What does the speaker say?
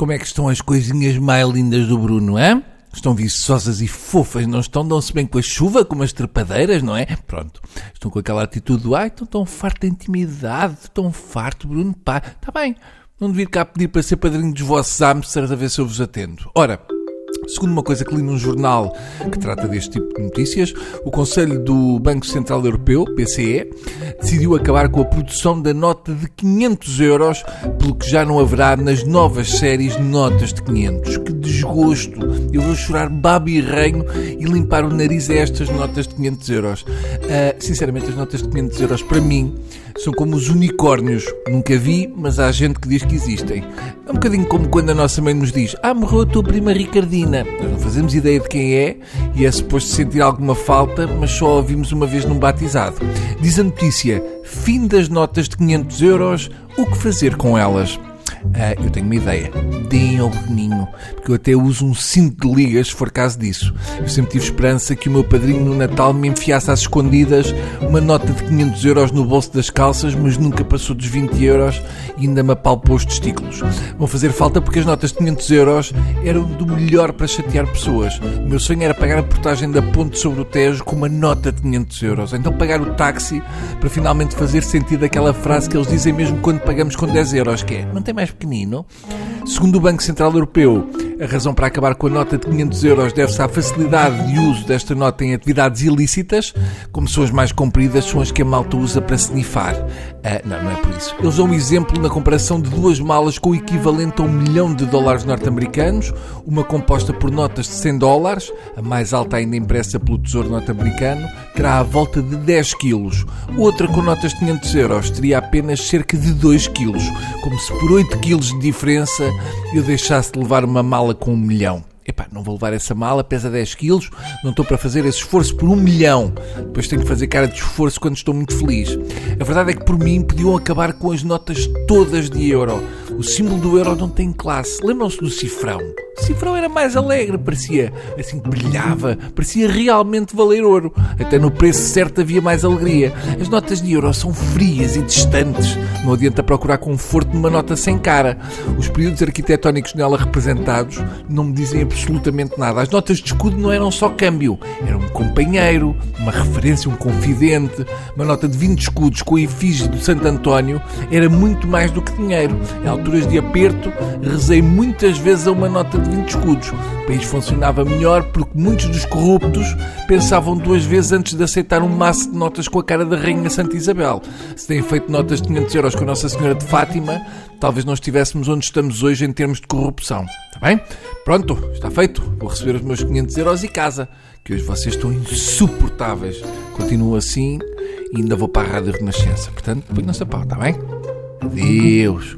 Como é que estão as coisinhas mais lindas do Bruno, é? Estão viçosas e fofas, não estão? Dão-se bem com a chuva, como as trepadeiras, não é? Pronto. Estão com aquela atitude do, ai, estão tão farto de intimidade, tão farto, Bruno, pá. Está bem, não devia cá pedir para ser padrinho dos vossos hamsters a ver se eu vos atendo. Ora, Segundo uma coisa que li num jornal que trata deste tipo de notícias, o Conselho do Banco Central Europeu, BCE, decidiu acabar com a produção da nota de 500 euros, pelo que já não haverá nas novas séries notas de 500. Que desgosto! Eu vou chorar babo e reino e limpar o nariz a estas notas de 500 euros. Uh, sinceramente, as notas de 500 euros, para mim, são como os unicórnios. Nunca vi, mas há gente que diz que existem. É um bocadinho como quando a nossa mãe nos diz: Ah, morreu a tua prima Ricardina. Nós não fazemos ideia de quem é e é suposto sentir alguma falta, mas só a ouvimos uma vez num batizado. Diz a notícia: fim das notas de 500 euros, o que fazer com elas? Ah, eu tenho uma ideia. Deem ao Beninho, porque eu até uso um cinto de ligas se for caso disso. Eu sempre tive esperança que o meu padrinho no Natal me enfiasse às escondidas uma nota de 500 euros no bolso das calças, mas nunca passou dos 20 euros e ainda me apalpou os testículos. Vão fazer falta porque as notas de 500 euros eram do melhor para chatear pessoas. O meu sonho era pagar a portagem da ponte sobre o Tejo com uma nota de 500 euros. Então pagar o táxi para finalmente fazer sentido aquela frase que eles dizem mesmo quando pagamos com 10 euros, que é, não tem mais pequenino. Segundo o Banco Central Europeu, a razão para acabar com a nota de 500 euros deve-se à facilidade de uso desta nota em atividades ilícitas, como são as mais compridas, são as que a malta usa para snifar. Ah, não, não é por isso. Eles dão um exemplo na comparação de duas malas com o equivalente a um milhão de dólares norte-americanos, uma composta por notas de 100 dólares, a mais alta ainda impressa pelo Tesouro norte-americano, terá à volta de 10 quilos. Outra com notas de 500 euros teria apenas cerca de 2 quilos, como se por 8 quilos de diferença eu deixasse de levar uma mala com um milhão. Epá, não vou levar essa mala, pesa 10 quilos, não estou para fazer esse esforço por um milhão. Depois tenho que fazer cara de esforço quando estou muito feliz. A verdade é que por mim podiam acabar com as notas todas de euro. O símbolo do euro não tem classe. Lembram-se do cifrão? Cifrão era mais alegre, parecia assim brilhava, parecia realmente valer ouro. Até no preço certo havia mais alegria. As notas de euro são frias e distantes. Não adianta procurar conforto numa nota sem cara. Os períodos arquitetónicos nela representados não me dizem absolutamente nada. As notas de escudo não eram só câmbio, eram um companheiro, uma referência, um confidente. Uma nota de 20 escudos com a efígie do Santo António era muito mais do que dinheiro. Em alturas de aperto, rezei muitas vezes a uma nota de 20 escudos. O país funcionava melhor porque muitos dos corruptos pensavam duas vezes antes de aceitar um maço de notas com a cara da Rainha Santa Isabel. Se têm feito notas de 500 euros com a Nossa Senhora de Fátima, talvez não estivéssemos onde estamos hoje em termos de corrupção. Está bem? Pronto, está feito. Vou receber os meus 500 euros e casa. Que hoje vocês estão insuportáveis. Continuo assim e ainda vou para a Rádio Renascença. Portanto, põe-se a pau, está bem? Adeus.